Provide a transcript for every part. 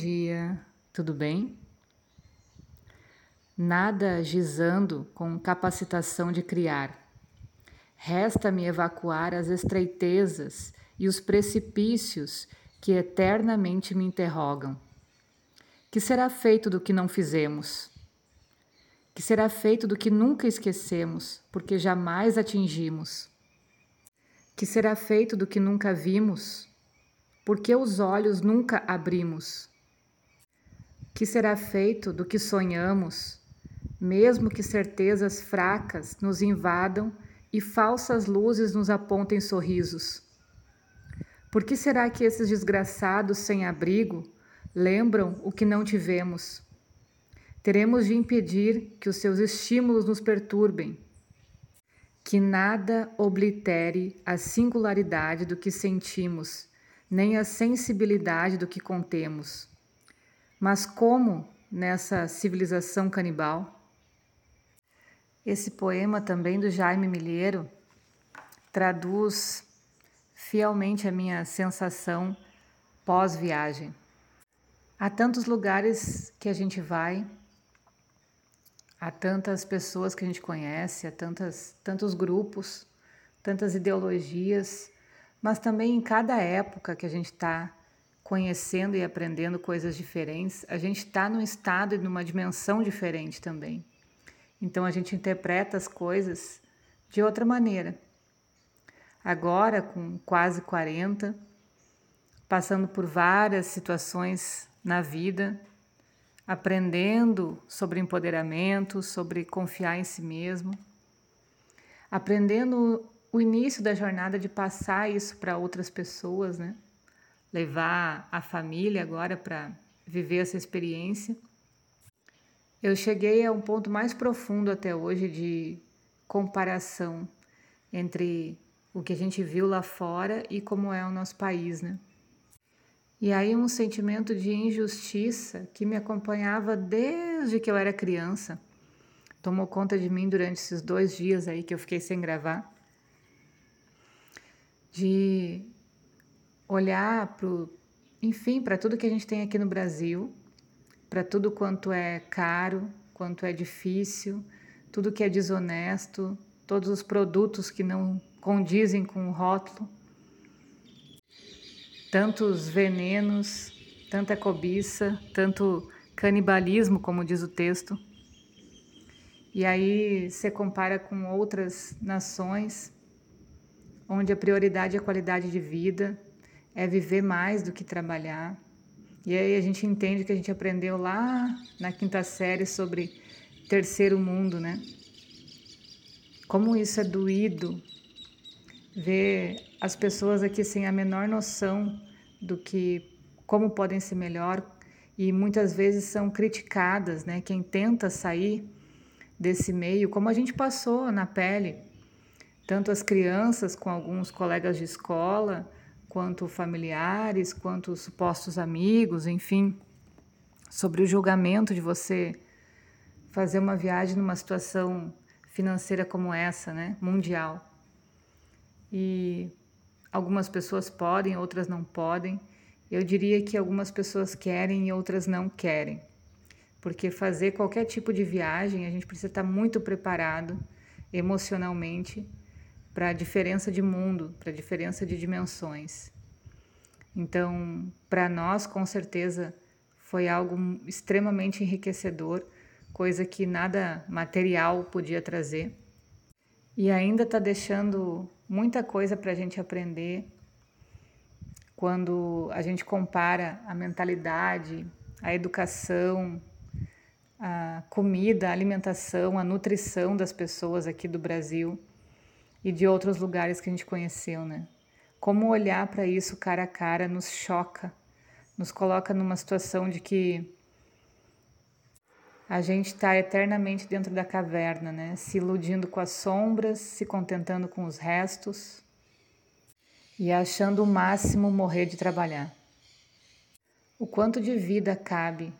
dia, tudo bem? Nada gizando com capacitação de criar. Resta-me evacuar as estreitezas e os precipícios que eternamente me interrogam. Que será feito do que não fizemos? Que será feito do que nunca esquecemos, porque jamais atingimos? Que será feito do que nunca vimos, porque os olhos nunca abrimos? Que será feito do que sonhamos, mesmo que certezas fracas nos invadam e falsas luzes nos apontem sorrisos? Por que será que esses desgraçados sem abrigo lembram o que não tivemos? Teremos de impedir que os seus estímulos nos perturbem, que nada oblitere a singularidade do que sentimos nem a sensibilidade do que contemos. Mas como nessa civilização canibal? Esse poema também do Jaime Milheiro traduz fielmente a minha sensação pós-viagem. Há tantos lugares que a gente vai, há tantas pessoas que a gente conhece, há tantas, tantos grupos, tantas ideologias mas também em cada época que a gente está conhecendo e aprendendo coisas diferentes, a gente está num estado e numa dimensão diferente também. Então a gente interpreta as coisas de outra maneira. Agora, com quase 40, passando por várias situações na vida, aprendendo sobre empoderamento, sobre confiar em si mesmo, aprendendo o início da jornada de passar isso para outras pessoas, né? Levar a família agora para viver essa experiência. Eu cheguei a um ponto mais profundo até hoje de comparação entre o que a gente viu lá fora e como é o nosso país, né? E aí um sentimento de injustiça que me acompanhava desde que eu era criança tomou conta de mim durante esses dois dias aí que eu fiquei sem gravar de olhar para enfim, para tudo que a gente tem aqui no Brasil, para tudo quanto é caro, quanto é difícil, tudo que é desonesto, todos os produtos que não condizem com o rótulo, tantos venenos, tanta cobiça, tanto canibalismo, como diz o texto. E aí você compara com outras nações onde a prioridade é a qualidade de vida, é viver mais do que trabalhar. E aí a gente entende que a gente aprendeu lá na quinta série sobre terceiro mundo, né? Como isso é doído ver as pessoas aqui sem a menor noção do que como podem ser melhor e muitas vezes são criticadas, né? Quem tenta sair desse meio, como a gente passou na pele tanto as crianças com alguns colegas de escola, quanto familiares, quanto supostos amigos, enfim, sobre o julgamento de você fazer uma viagem numa situação financeira como essa, né, mundial. E algumas pessoas podem, outras não podem. Eu diria que algumas pessoas querem e outras não querem. Porque fazer qualquer tipo de viagem, a gente precisa estar muito preparado emocionalmente para a diferença de mundo, para a diferença de dimensões. Então, para nós, com certeza, foi algo extremamente enriquecedor, coisa que nada material podia trazer. E ainda está deixando muita coisa para a gente aprender quando a gente compara a mentalidade, a educação, a comida, a alimentação, a nutrição das pessoas aqui do Brasil e de outros lugares que a gente conheceu, né? Como olhar para isso cara a cara nos choca, nos coloca numa situação de que a gente está eternamente dentro da caverna, né? Se iludindo com as sombras, se contentando com os restos e achando o máximo morrer de trabalhar. O quanto de vida cabe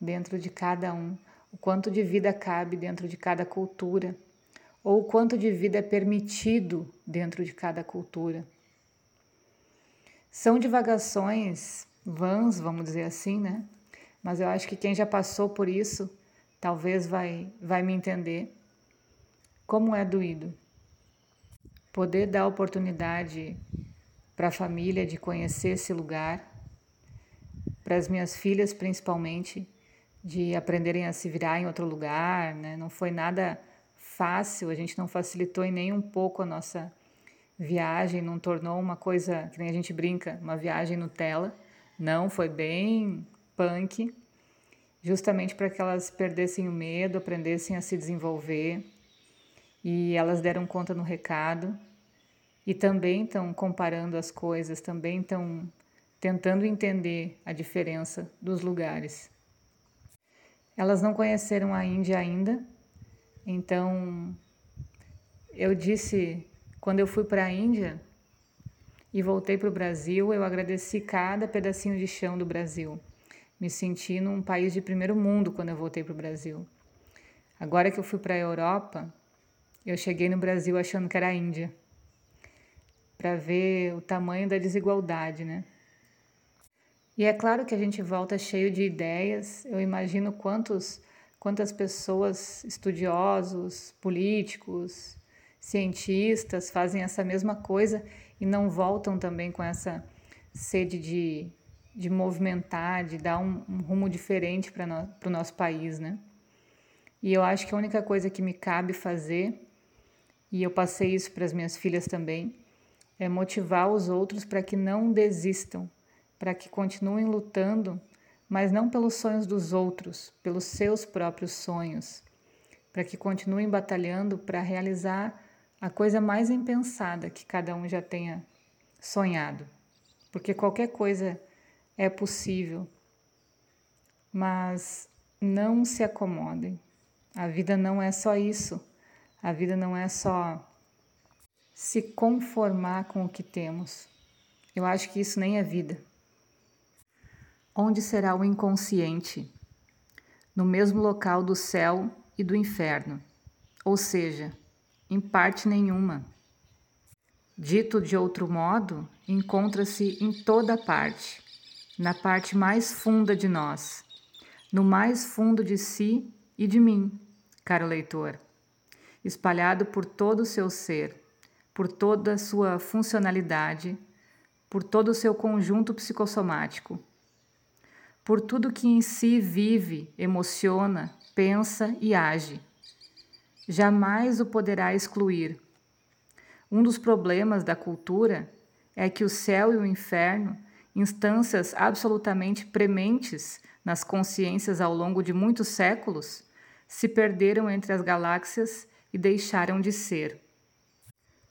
dentro de cada um, o quanto de vida cabe dentro de cada cultura ou o quanto de vida é permitido dentro de cada cultura. São divagações vãs, vamos dizer assim, né? Mas eu acho que quem já passou por isso talvez vai, vai me entender como é doído. Poder dar oportunidade para a família de conhecer esse lugar, para as minhas filhas principalmente, de aprenderem a se virar em outro lugar, né? Não foi nada fácil, a gente não facilitou em nem um pouco a nossa viagem, não tornou uma coisa que nem a gente brinca, uma viagem Nutella. Não, foi bem punk, justamente para que elas perdessem o medo, aprendessem a se desenvolver. E elas deram conta no recado e também estão comparando as coisas, também estão tentando entender a diferença dos lugares. Elas não conheceram a Índia ainda, então eu disse quando eu fui para a Índia e voltei para o Brasil, eu agradeci cada pedacinho de chão do Brasil. Me senti num país de primeiro mundo quando eu voltei para o Brasil. Agora que eu fui para a Europa, eu cheguei no Brasil achando que era a Índia, para ver o tamanho da desigualdade, né? E é claro que a gente volta cheio de ideias. Eu imagino quantos, quantas pessoas, estudiosos, políticos, cientistas fazem essa mesma coisa e não voltam também com essa sede de, de movimentar, de dar um, um rumo diferente para no, o nosso país, né? E eu acho que a única coisa que me cabe fazer, e eu passei isso para as minhas filhas também, é motivar os outros para que não desistam, para que continuem lutando, mas não pelos sonhos dos outros, pelos seus próprios sonhos, para que continuem batalhando para realizar a coisa mais impensada que cada um já tenha sonhado. Porque qualquer coisa é possível, mas não se acomodem. A vida não é só isso. A vida não é só se conformar com o que temos. Eu acho que isso nem é vida. Onde será o inconsciente? No mesmo local do céu e do inferno, ou seja, em parte nenhuma. Dito de outro modo, encontra-se em toda parte, na parte mais funda de nós, no mais fundo de si e de mim, caro leitor, espalhado por todo o seu ser, por toda a sua funcionalidade, por todo o seu conjunto psicossomático por tudo que em si vive, emociona, pensa e age. Jamais o poderá excluir. Um dos problemas da cultura é que o céu e o inferno, instâncias absolutamente prementes nas consciências ao longo de muitos séculos, se perderam entre as galáxias e deixaram de ser.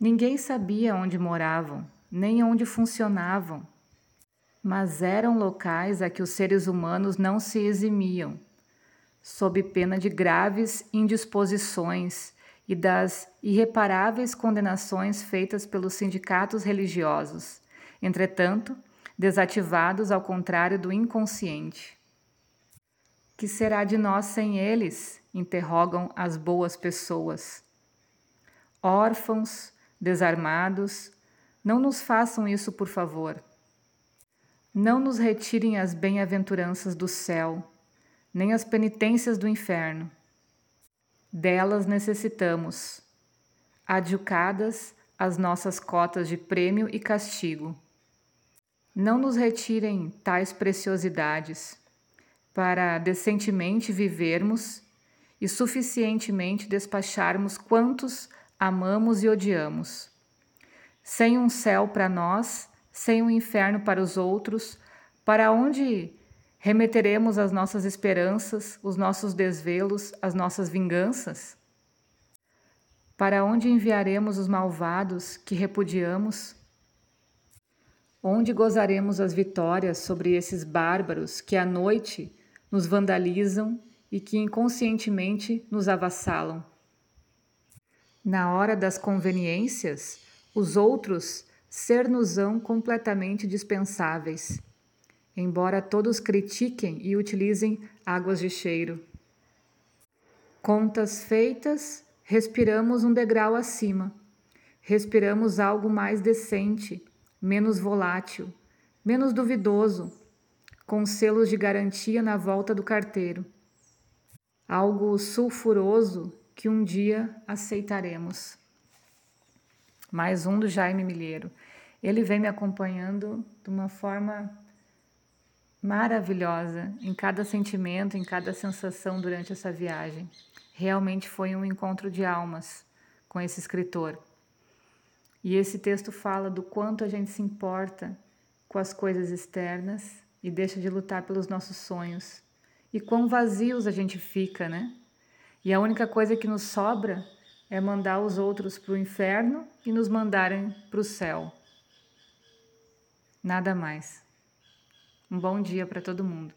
Ninguém sabia onde moravam, nem onde funcionavam, mas eram locais a que os seres humanos não se eximiam, sob pena de graves indisposições e das irreparáveis condenações feitas pelos sindicatos religiosos, entretanto, desativados ao contrário do inconsciente. Que será de nós sem eles? interrogam as boas pessoas. Órfãos, desarmados, não nos façam isso, por favor. Não nos retirem as bem-aventuranças do céu, nem as penitências do inferno. Delas necessitamos, adjucadas as nossas cotas de prêmio e castigo. Não nos retirem tais preciosidades, para decentemente vivermos e suficientemente despacharmos quantos amamos e odiamos. Sem um céu para nós, sem um inferno para os outros, para onde remeteremos as nossas esperanças, os nossos desvelos, as nossas vinganças? Para onde enviaremos os malvados que repudiamos? Onde gozaremos as vitórias sobre esses bárbaros que à noite nos vandalizam e que inconscientemente nos avassalam? Na hora das conveniências, os outros ser-nos-ão completamente dispensáveis, embora todos critiquem e utilizem águas de cheiro. Contas feitas, respiramos um degrau acima, respiramos algo mais decente, menos volátil, menos duvidoso, com selos de garantia na volta do carteiro. Algo sulfuroso que um dia aceitaremos. Mais um do Jaime Milheiro. Ele vem me acompanhando de uma forma maravilhosa em cada sentimento, em cada sensação durante essa viagem. Realmente foi um encontro de almas com esse escritor. E esse texto fala do quanto a gente se importa com as coisas externas e deixa de lutar pelos nossos sonhos. E quão vazios a gente fica, né? E a única coisa que nos sobra é mandar os outros para o inferno e nos mandarem para o céu. Nada mais. Um bom dia para todo mundo.